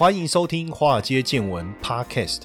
欢迎收听《华尔街见闻》Podcast。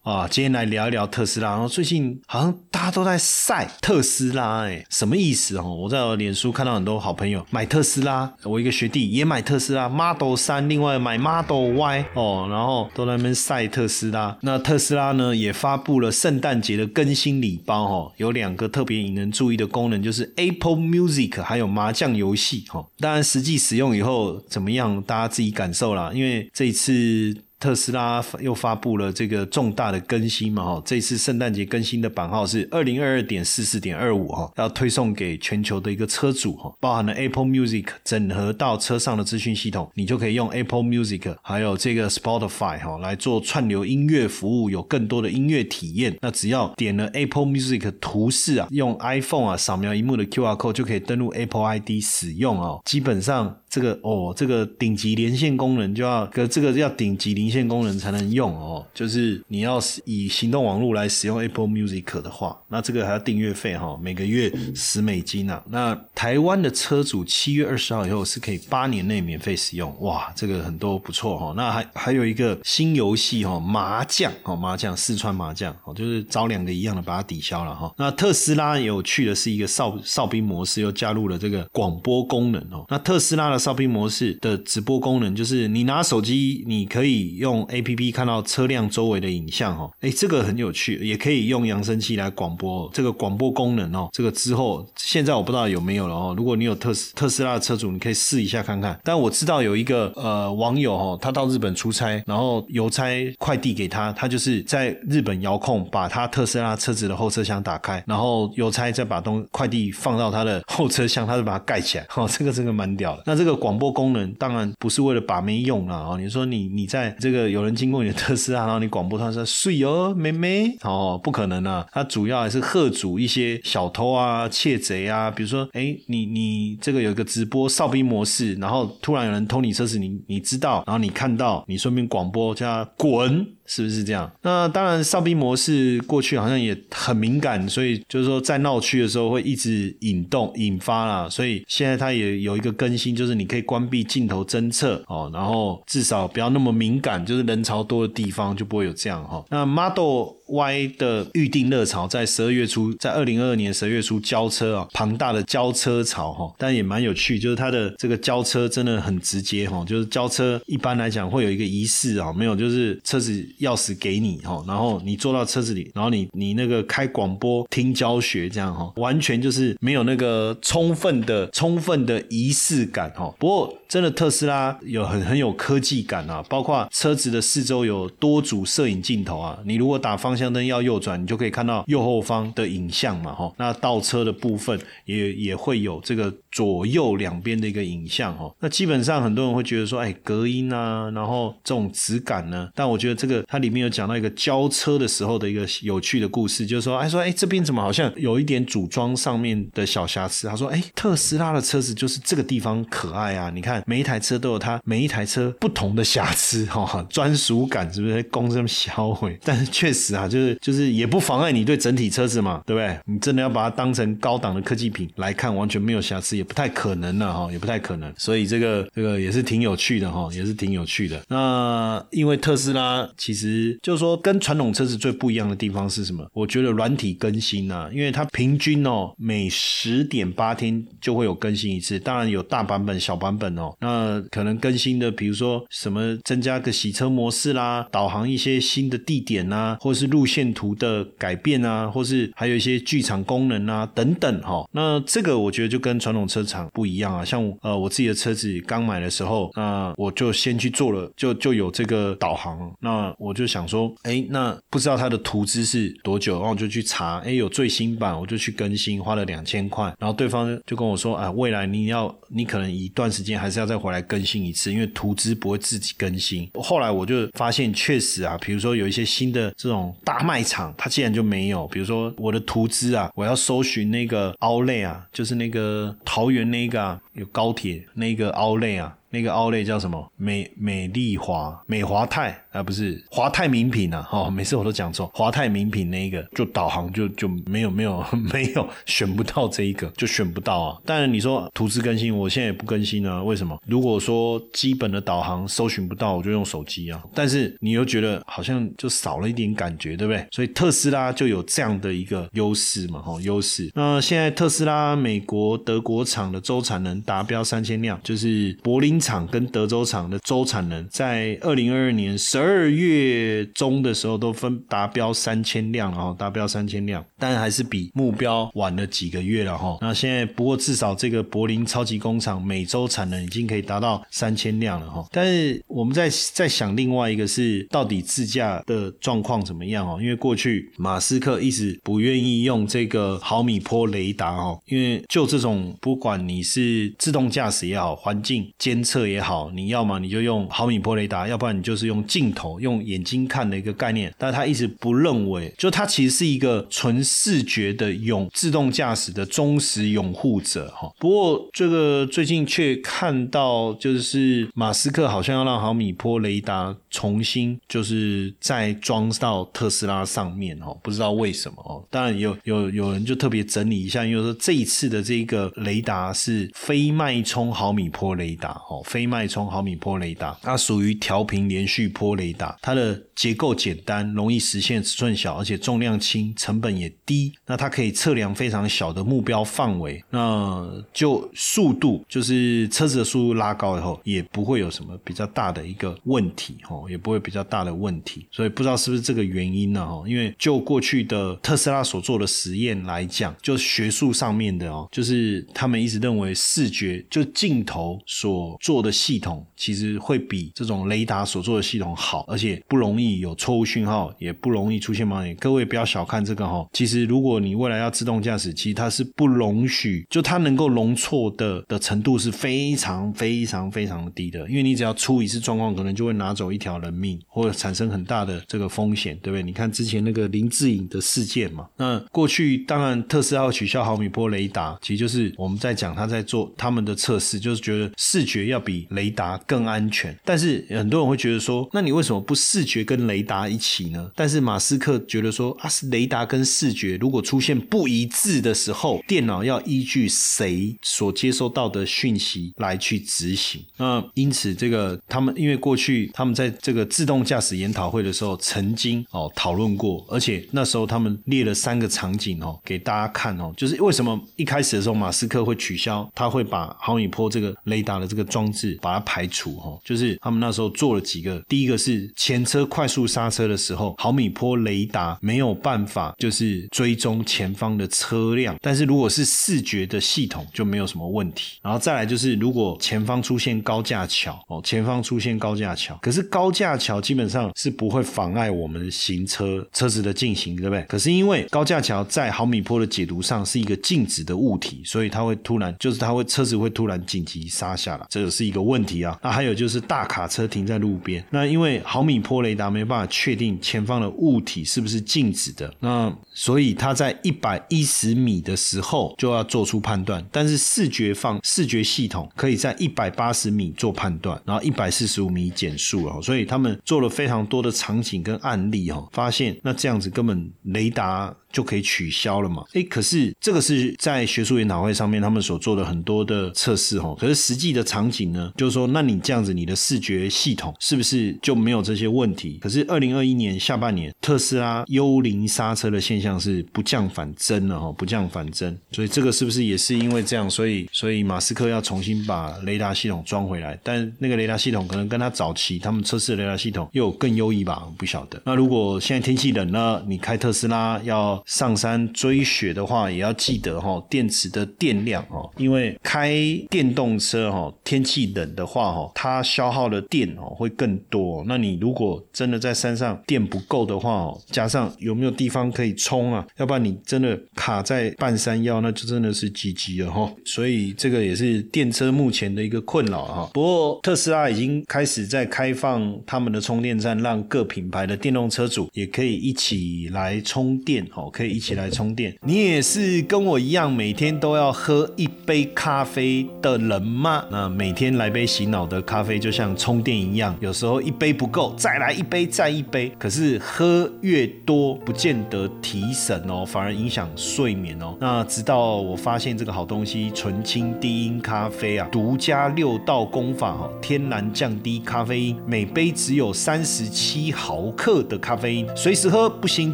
啊。今天来聊一聊特斯拉。然后最近好像大家都在晒特斯拉，哎，什么意思哦？我在脸书看到很多好朋友买特斯拉，我一个学弟也买特斯拉 Model 三，另外买 Model Y 哦，然后都在那边晒特斯拉。那特斯拉呢也发布了圣诞节的更新礼包哦，有两个特别引人注意的功能，就是 Apple Music 还有麻将游戏哈。当然实际使用以后怎么样，大家自己感受啦。因为这一次。特斯拉又发布了这个重大的更新嘛，哈，这次圣诞节更新的版号是二零二二点四四点二五，哈，要推送给全球的一个车主，哈，包含了 Apple Music 整合到车上的资讯系统，你就可以用 Apple Music 还有这个 Spotify 哈来做串流音乐服务，有更多的音乐体验。那只要点了 Apple Music 图示啊，用 iPhone 啊扫描荧幕的 QR code 就可以登录 Apple ID 使用哦。基本上这个哦，这个顶级连线功能就要，跟这个要顶级连线功能才能用哦，就是你要以行动网络来使用 Apple Music 的话，那这个还要订阅费哈，每个月十美金啊。那台湾的车主七月二十号以后是可以八年内免费使用，哇，这个很多不错哈。那还还有一个新游戏哈，麻将哦，麻将四川麻将哦，就是找两个一样的把它抵消了哈。那特斯拉有趣的是一个哨哨兵模式，又加入了这个广播功能哦。那特斯拉的哨兵模式的直播功能，就是你拿手机你可以。用 A P P 看到车辆周围的影像哦，哎，这个很有趣，也可以用扬声器来广播。这个广播功能哦，这个之后现在我不知道有没有了哦。如果你有特斯特斯拉的车主，你可以试一下看看。但我知道有一个呃网友哦，他到日本出差，然后邮差快递给他，他就是在日本遥控把他特斯拉车子的后车厢打开，然后邮差再把东快递放到他的后车厢，他就把它盖起来。哦，这个这个蛮屌的。那这个广播功能当然不是为了把妹用了哦。你说你你在这个有人经过你的特斯拉，然后你广播他说睡哦，妹妹哦，不可能啊！它主要还是吓阻一些小偷啊、窃贼啊，比如说，哎，你你这个有一个直播哨兵模式，然后突然有人偷你车子，你你知道，然后你看到，你顺便广播叫他滚。是不是这样？那当然，哨兵模式过去好像也很敏感，所以就是说在闹区的时候会一直引动、引发啦。所以现在它也有一个更新，就是你可以关闭镜头侦测哦，然后至少不要那么敏感，就是人潮多的地方就不会有这样哈。那 Model Y 的预定热潮在十二月初，在二零二二年十二月初交车啊，庞大的交车潮哈，但也蛮有趣，就是它的这个交车真的很直接哈，就是交车一般来讲会有一个仪式啊，没有就是车子。钥匙给你哈，然后你坐到车子里，然后你你那个开广播听教学这样哈，完全就是没有那个充分的充分的仪式感哈。不过真的特斯拉有很很有科技感啊，包括车子的四周有多组摄影镜头啊，你如果打方向灯要右转，你就可以看到右后方的影像嘛哈。那倒车的部分也也会有这个左右两边的一个影像哈。那基本上很多人会觉得说，哎，隔音啊，然后这种质感呢，但我觉得这个。它里面有讲到一个交车的时候的一个有趣的故事，就是说，哎，说，哎，这边怎么好像有一点组装上面的小瑕疵？他说，哎，特斯拉的车子就是这个地方可爱啊！你看每一台车都有它每一台车不同的瑕疵，哈，专属感是不是？公这么销毁，但是确实啊，就是就是也不妨碍你对整体车子嘛，对不对？你真的要把它当成高档的科技品来看，完全没有瑕疵，也不太可能了哈，也不太可能。所以这个这个也是挺有趣的哈，也是挺有趣的。那因为特斯拉其实。就是说，跟传统车子最不一样的地方是什么？我觉得软体更新啊，因为它平均哦，每十点八天就会有更新一次。当然有大版本、小版本哦。那可能更新的，比如说什么增加个洗车模式啦，导航一些新的地点呐，或是路线图的改变啊，或是还有一些剧场功能啊等等哈。那这个我觉得就跟传统车厂不一样啊。像呃我自己的车子刚买的时候，那我就先去做了，就就有这个导航。那我就想说，哎，那不知道它的图资是多久，然后我就去查，哎，有最新版，我就去更新，花了两千块。然后对方就跟我说，啊，未来你要你可能一段时间还是要再回来更新一次，因为图资不会自己更新。后来我就发现，确实啊，比如说有一些新的这种大卖场，它竟然就没有。比如说我的图资啊，我要搜寻那个奥莱啊，就是那个桃园那个啊，有高铁那个奥莱啊。那个奥莱叫什么？美美丽华美华泰啊，不是华泰名品啊！哦，每次我都讲错，华泰名品那一个就导航就就没有没有 没有选不到这一个，就选不到啊。当然你说图资更新，我现在也不更新啊。为什么？如果说基本的导航搜寻不到，我就用手机啊。但是你又觉得好像就少了一点感觉，对不对？所以特斯拉就有这样的一个优势嘛，哈，优势。那现在特斯拉美国德国厂的周产能达标三千辆，就是柏林。厂跟德州厂的周产能在二零二二年十二月中的时候都分达标三千辆了哈，达标三千辆，但还是比目标晚了几个月了哈。那现在不过至少这个柏林超级工厂每周产能已经可以达到三千辆了哈。但是我们在在想另外一个是到底自驾的状况怎么样哦？因为过去马斯克一直不愿意用这个毫米波雷达哦，因为就这种不管你是自动驾驶也好，环境监测。测也好，你要么你就用毫米波雷达，要不然你就是用镜头，用眼睛看的一个概念。但他一直不认为，就他其实是一个纯视觉的永自动驾驶的忠实拥护者哈。不过这个最近却看到，就是马斯克好像要让毫米波雷达重新就是再装到特斯拉上面哦，不知道为什么哦。当然有有有人就特别整理一下，因为说这一次的这个雷达是非脉冲毫米波雷达哦。非脉冲毫米波雷达，它属于调频连续波雷达，它的结构简单，容易实现，尺寸小，而且重量轻，成本也低。那它可以测量非常小的目标范围，那就速度，就是车子的速度拉高以后，也不会有什么比较大的一个问题，哈，也不会比较大的问题。所以不知道是不是这个原因呢？哈，因为就过去的特斯拉所做的实验来讲，就学术上面的哦，就是他们一直认为视觉就镜头所做做的系统其实会比这种雷达所做的系统好，而且不容易有错误讯号，也不容易出现盲点。各位不要小看这个哈，其实如果你未来要自动驾驶，其实它是不容许，就它能够容错的的程度是非常非常非常低的。因为你只要出一次状况，可能就会拿走一条人命，或者产生很大的这个风险，对不对？你看之前那个林志颖的事件嘛，那过去当然特斯拉取消毫米波雷达，其实就是我们在讲他在做他们的测试，就是觉得视觉要。比雷达更安全，但是很多人会觉得说，那你为什么不视觉跟雷达一起呢？但是马斯克觉得说，啊，是雷达跟视觉如果出现不一致的时候，电脑要依据谁所接收到的讯息来去执行。那因此，这个他们因为过去他们在这个自动驾驶研讨会的时候，曾经哦讨论过，而且那时候他们列了三个场景哦给大家看哦，就是为什么一开始的时候马斯克会取消，他会把毫米波这个雷达的这个装。是把它排除哈，就是他们那时候做了几个，第一个是前车快速刹车的时候，毫米波雷达没有办法就是追踪前方的车辆，但是如果是视觉的系统就没有什么问题。然后再来就是如果前方出现高架桥哦，前方出现高架桥，可是高架桥基本上是不会妨碍我们行车车子的进行，对不对？可是因为高架桥在毫米波的解读上是一个静止的物体，所以它会突然就是它会车子会突然紧急刹下来，这个是。一个问题啊，那还有就是大卡车停在路边，那因为毫米波雷达没办法确定前方的物体是不是静止的，那所以它在一百一十米的时候就要做出判断，但是视觉放视觉系统可以在一百八十米做判断，然后一百四十五米减速了，所以他们做了非常多的场景跟案例哈，发现那这样子根本雷达。就可以取消了嘛？哎，可是这个是在学术研讨会上面他们所做的很多的测试哈，可是实际的场景。呢，就是说，那你这样子，你的视觉系统是不是就没有这些问题？可是二零二一年下半年，特斯拉幽灵刹车的现象是不降反增了哈，不降反增，所以这个是不是也是因为这样，所以所以马斯克要重新把雷达系统装回来？但那个雷达系统可能跟他早期他们测试的雷达系统又有更优异吧？不晓得。那如果现在天气冷了，你开特斯拉要上山追雪的话，也要记得哈，电池的电量哦，因为开电动车哈，天气气冷的话哈，它消耗的电哦会更多。那你如果真的在山上电不够的话哦，加上有没有地方可以充啊？要不然你真的卡在半山腰，那就真的是 GG 了哈。所以这个也是电车目前的一个困扰哈。不过特斯拉已经开始在开放他们的充电站，让各品牌的电动车主也可以一起来充电哦，可以一起来充电。你也是跟我一样每天都要喝一杯咖啡的人吗？那每天天来杯洗脑的咖啡就像充电一样，有时候一杯不够，再来一杯，再一杯。可是喝越多不见得提神哦，反而影响睡眠哦。那直到我发现这个好东西——纯青低音咖啡啊，独家六道功法哈，天然降低咖啡因，每杯只有三十七毫克的咖啡因，随时喝不心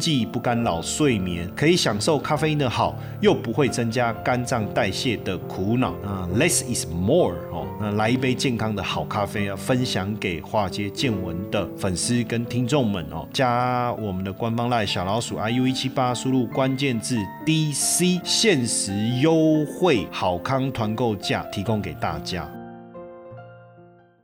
悸，不干扰睡眠，可以享受咖啡因的好，又不会增加肝脏代谢的苦恼啊。Less is more 哦，那来一杯健康的好咖啡啊，分享给化街见闻的粉丝跟听众们哦，加我们的官方赖小老鼠 iu 一七八，输入关键字 DC，限时优惠好康团购价提供给大家。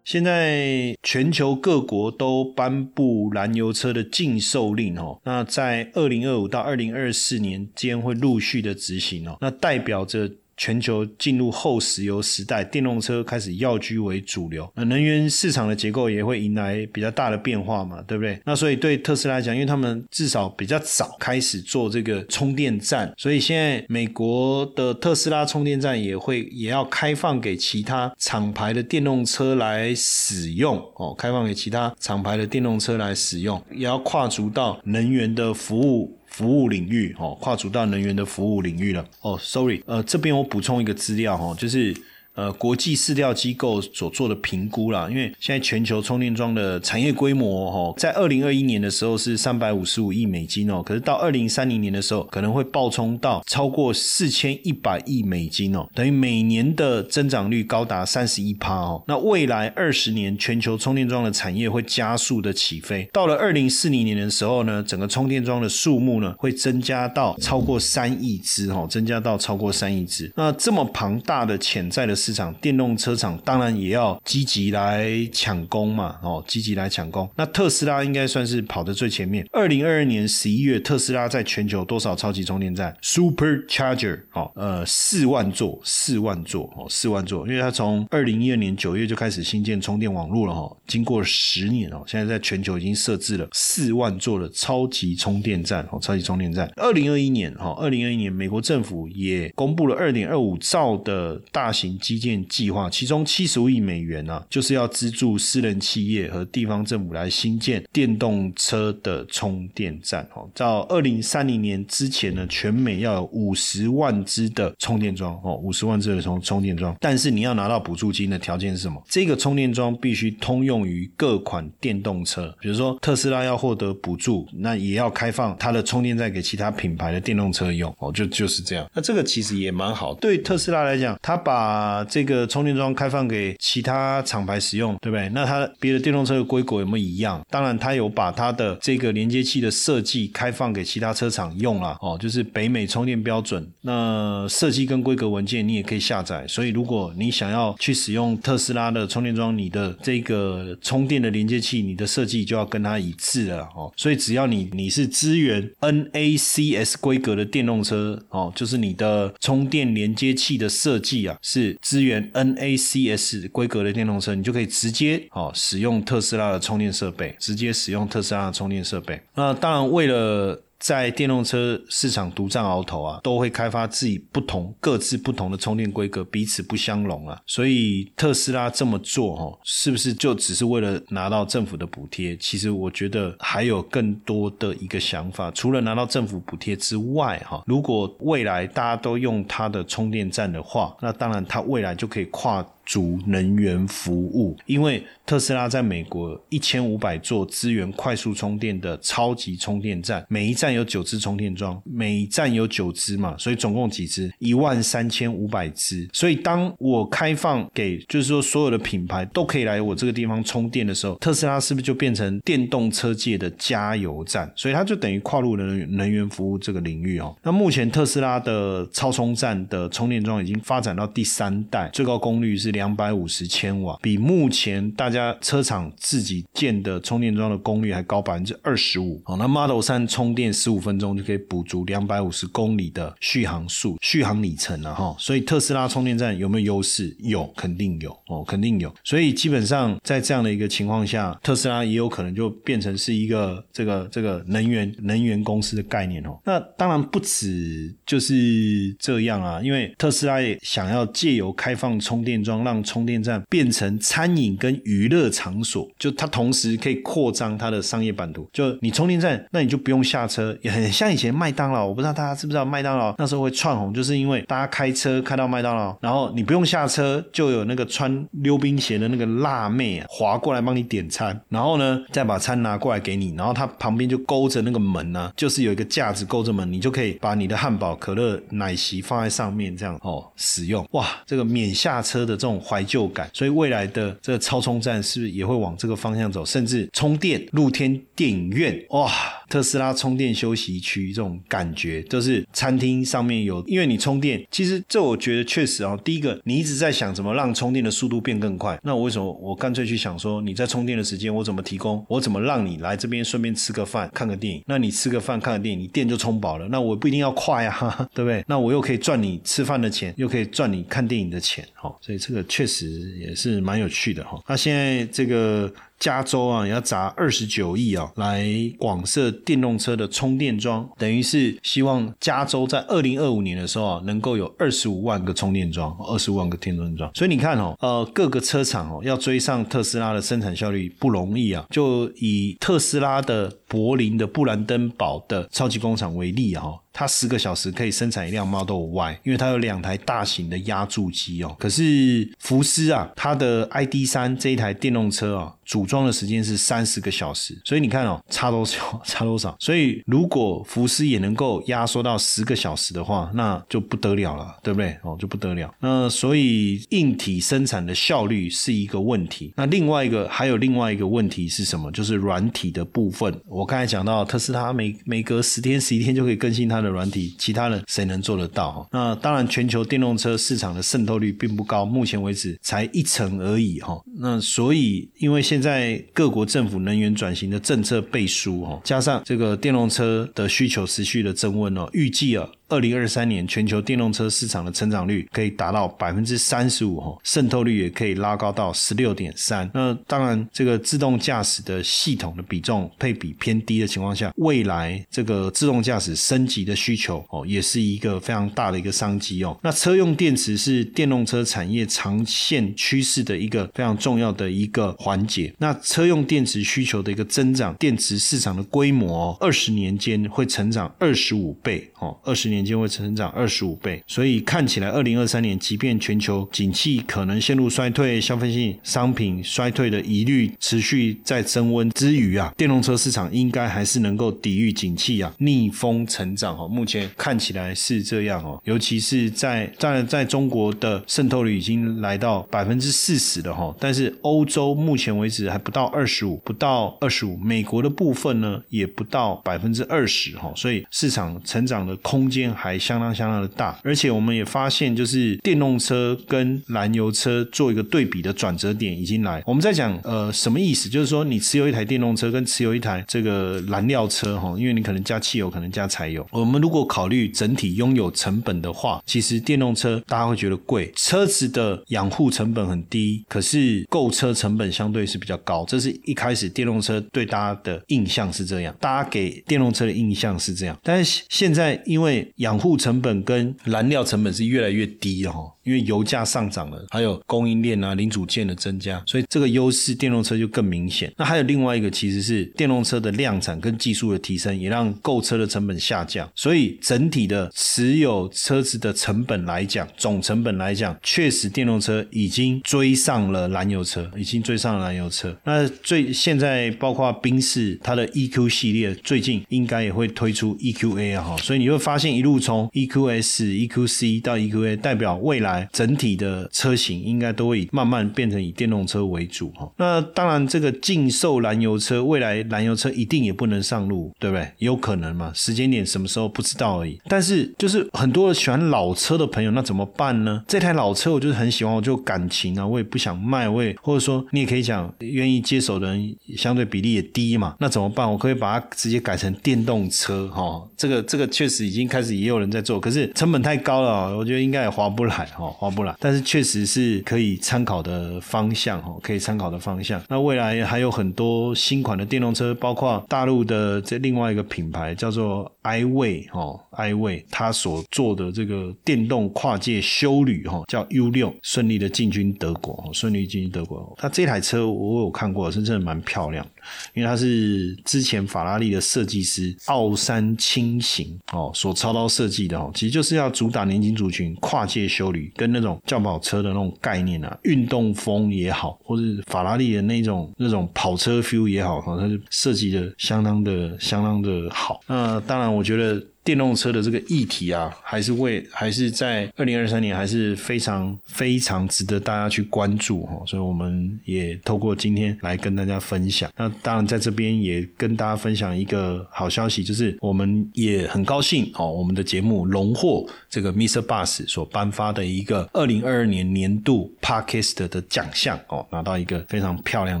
现在全球各国都颁布燃油车的禁售令哦，那在二零二五到二零二四年间会陆续的执行哦，那代表着。全球进入后石油时代，电动车开始要居为主流，那能源市场的结构也会迎来比较大的变化嘛，对不对？那所以对特斯拉来讲，因为他们至少比较早开始做这个充电站，所以现在美国的特斯拉充电站也会也要开放给其他厂牌的电动车来使用哦，开放给其他厂牌的电动车来使用，也要跨足到能源的服务。服务领域，哦，跨足到能源的服务领域了。哦，sorry，呃，这边我补充一个资料，哦，就是。呃，国际市调机构所做的评估啦，因为现在全球充电桩的产业规模哦，在二零二一年的时候是三百五十五亿美金哦，可是到二零三零年的时候可能会爆冲到超过四千一百亿美金哦，等于每年的增长率高达三十一趴哦。那未来二十年全球充电桩的产业会加速的起飞，到了二零四零年的时候呢，整个充电桩的数目呢会增加到超过三亿只哦，增加到超过三亿只。那这么庞大的潜在的。市场电动车厂当然也要积极来抢攻嘛，哦，积极来抢攻。那特斯拉应该算是跑得最前面。二零二二年十一月，特斯拉在全球多少超级充电站？Super Charger，哦，呃，四万座，四万座，哦，四万座。因为它从二零一二年九月就开始新建充电网络了，哈，经过十年哦，现在在全球已经设置了四万座的超级充电站，哦，超级充电站。二零二一年，哈，二零二一年，美国政府也公布了二点二五兆的大型基基建计划，其中七十五亿美元呢，就是要资助私人企业和地方政府来新建电动车的充电站。哦，到二零三零年之前呢，全美要有五十万支的充电桩。哦，五十万支的充充电桩。但是你要拿到补助金的条件是什么？这个充电桩必须通用于各款电动车。比如说特斯拉要获得补助，那也要开放它的充电站给其他品牌的电动车用。哦，就就是这样。那这个其实也蛮好，对特斯拉来讲，它把这个充电桩开放给其他厂牌使用，对不对？那它别的电动车的规格有没有一样？当然，它有把它的这个连接器的设计开放给其他车厂用了哦，就是北美充电标准。那设计跟规格文件你也可以下载。所以，如果你想要去使用特斯拉的充电桩，你的这个充电的连接器，你的设计就要跟它一致了哦。所以，只要你你是支援 NACS 规格的电动车哦，就是你的充电连接器的设计啊是。支援 NACS 规格的电动车，你就可以直接哦使用特斯拉的充电设备，直接使用特斯拉的充电设备。那当然，为了在电动车市场独占鳌头啊，都会开发自己不同、各自不同的充电规格，彼此不相容啊。所以特斯拉这么做，哈，是不是就只是为了拿到政府的补贴？其实我觉得还有更多的一个想法，除了拿到政府补贴之外，哈，如果未来大家都用它的充电站的话，那当然它未来就可以跨。足能源服务，因为特斯拉在美国一千五百座资源快速充电的超级充电站，每一站有九支充电桩，每一站有九支嘛，所以总共几支？一万三千五百支。所以当我开放给，就是说所有的品牌都可以来我这个地方充电的时候，特斯拉是不是就变成电动车界的加油站？所以它就等于跨入能能源服务这个领域哦。那目前特斯拉的超充站的充电桩已经发展到第三代，最高功率是两百五十千瓦，比目前大家车厂自己建的充电桩的功率还高百分之二十五。哦，那 Model 三充电十五分钟就可以补足两百五十公里的续航数、续航里程了哈。所以特斯拉充电站有没有优势？有，肯定有哦，肯定有。所以基本上在这样的一个情况下，特斯拉也有可能就变成是一个这个这个能源能源公司的概念哦。那当然不止就是这样啊，因为特斯拉也想要借由开放充电桩，让充电站变成餐饮跟娱乐场所，就它同时可以扩张它的商业版图。就你充电站，那你就不用下车，也很像以前麦当劳。我不知道大家知不知道麦当劳那时候会窜红，就是因为大家开车开到麦当劳，然后你不用下车，就有那个穿溜冰鞋的那个辣妹啊滑过来帮你点餐，然后呢再把餐拿过来给你，然后它旁边就勾着那个门呢，就是有一个架子勾着门，你就可以把你的汉堡、可乐、奶昔放在上面这样哦使用。哇，这个免下车的这种怀旧感，所以未来的这个超充站是不是也会往这个方向走？甚至充电露天电影院，哇，特斯拉充电休息区这种感觉，就是餐厅上面有，因为你充电，其实这我觉得确实啊。第一个，你一直在想怎么让充电的速度变更快，那我为什么我干脆去想说，你在充电的时间我怎么提供，我怎么让你来这边顺便吃个饭、看个电影？那你吃个饭、看个电影，你电就充饱了，那我不一定要快啊，对不对？那我又可以赚你吃饭的钱，又可以赚你看电影的钱，哈，所以这个确实也是蛮有趣的哈。那现在这个。加州啊，要砸二十九亿啊，来广设电动车的充电桩，等于是希望加州在二零二五年的时候啊，能够有二十五万个充电桩，二十五万个电动桩。所以你看哦，呃，各个车厂哦，要追上特斯拉的生产效率不容易啊。就以特斯拉的柏林的布兰登堡的超级工厂为例啊。它十个小时可以生产一辆 Model Y，因为它有两台大型的压铸机哦。可是福斯啊，它的 ID 三这一台电动车啊，组装的时间是三十个小时。所以你看哦，差多少？差多少？所以如果福斯也能够压缩到十个小时的话，那就不得了了，对不对？哦，就不得了。那所以硬体生产的效率是一个问题。那另外一个还有另外一个问题是什么？就是软体的部分。我刚才讲到特斯拉每每隔十天十一天就可以更新它。的软体，其他人谁能做得到？那当然，全球电动车市场的渗透率并不高，目前为止才一成而已哈。那所以，因为现现在各国政府能源转型的政策背书哈，加上这个电动车的需求持续的增温哦，预计啊。二零二三年全球电动车市场的成长率可以达到百分之三十五哈，渗透率也可以拉高到十六点三。那当然，这个自动驾驶的系统的比重配比偏低的情况下，未来这个自动驾驶升级的需求哦，也是一个非常大的一个商机哦。那车用电池是电动车产业长线趋势的一个非常重要的一个环节。那车用电池需求的一个增长，电池市场的规模二十年间会成长二十五倍哦，二十年。年间会成长二十五倍，所以看起来二零二三年，即便全球景气可能陷入衰退，消费性商品衰退的疑虑持续在升温之余啊，电动车市场应该还是能够抵御景气啊，逆风成长哦。目前看起来是这样哦，尤其是在在在中国的渗透率已经来到百分之四十了哈，但是欧洲目前为止还不到二十五，不到二十五，美国的部分呢也不到百分之二十哈，所以市场成长的空间。还相当相当的大，而且我们也发现，就是电动车跟燃油车做一个对比的转折点已经来。我们在讲呃什么意思？就是说你持有一台电动车跟持有一台这个燃料车哈，因为你可能加汽油，可能加柴油。我们如果考虑整体拥有成本的话，其实电动车大家会觉得贵，车子的养护成本很低，可是购车成本相对是比较高。这是一开始电动车对大家的印象是这样，大家给电动车的印象是这样，但是现在因为养护成本跟燃料成本是越来越低哦，因为油价上涨了，还有供应链啊、零组件的增加，所以这个优势电动车就更明显。那还有另外一个，其实是电动车的量产跟技术的提升，也让购车的成本下降。所以整体的持有车子的成本来讲，总成本来讲，确实电动车已经追上了燃油车，已经追上了燃油车。那最现在包括宾士它的 EQ 系列，最近应该也会推出 EQA 啊，哈，所以你会发现一路从 EQS、EQC 到 EQA，代表未来整体的车型应该都会慢慢变成以电动车为主哈。那当然，这个禁售燃油车，未来燃油车一定也不能上路，对不对？有可能嘛？时间点什么时候不知道而已。但是就是很多喜欢老车的朋友，那怎么办呢？这台老车我就是很喜欢，我就感情啊，我也不想卖，我也或者说你也可以讲，愿意接手的人相对比例也低嘛，那怎么办？我可以把它直接改成电动车哈。这个这个确实已经开始也有人在做，可是成本太高了，我觉得应该也划不来哈，划不来。但是确实是可以参考的方向哈，可以参考的方向。那未来还有很多新款的电动车，包括大陆的这另外一个品牌叫做 iWay 哈，iWay 它所做的这个电动跨界修旅哈，叫 U 六，顺利的进军德国，顺利进军德国。它这台车我有看过，是真的蛮漂亮，因为它是之前法拉利的设计师奥山轻型哦所操刀设计的哦，其实就是要主打年轻族群跨界修旅，跟那种轿跑车的那种概念啊，运动风也好，或是法拉利的那种那种跑车 feel 也好，哈，它就设计的相当的相当的好。那当然，我觉得。电动车的这个议题啊，还是为还是在二零二三年还是非常非常值得大家去关注哈，所以我们也透过今天来跟大家分享。那当然在这边也跟大家分享一个好消息，就是我们也很高兴哦，我们的节目荣获这个 Mr. Bus 所颁发的一个二零二二年年度 Podcast 的奖项哦，拿到一个非常漂亮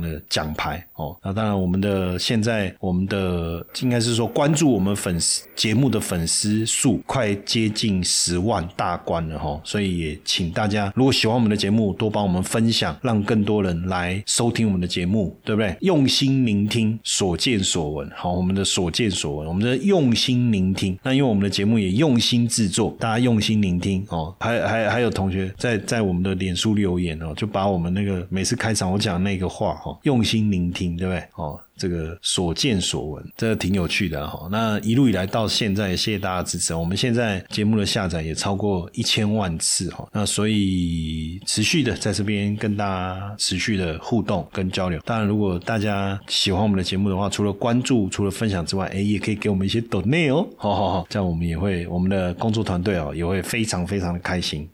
的奖牌哦。那当然我们的现在我们的应该是说关注我们粉丝节目的粉。粉丝数快接近十万大关了哈，所以也请大家如果喜欢我们的节目，多帮我们分享，让更多人来收听我们的节目，对不对？用心聆听，所见所闻。好，我们的所见所闻，我们的用心聆听。那因为我们的节目也用心制作，大家用心聆听哦。还还还有同学在在我们的脸书留言哦，就把我们那个每次开场我讲那个话哈，用心聆听，对不对？哦。这个所见所闻，这个挺有趣的哈。那一路以来到现在，谢谢大家支持。我们现在节目的下载也超过一千万次哈。那所以持续的在这边跟大家持续的互动跟交流。当然，如果大家喜欢我们的节目的话，除了关注、除了分享之外，哎，也可以给我们一些 donate 哦。好好好，这样我们也会，我们的工作团队哦也会非常非常的开心。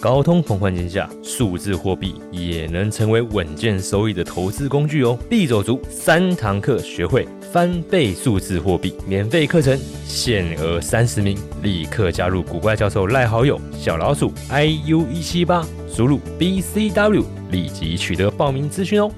高通膨环境下，数字货币也能成为稳健收益的投资工具哦！必走足三堂课，学会翻倍数字货币，免费课程限额三十名，立刻加入古怪教授赖好友小老鼠 iu 一七八，输入 bcw，立即取得报名资讯哦！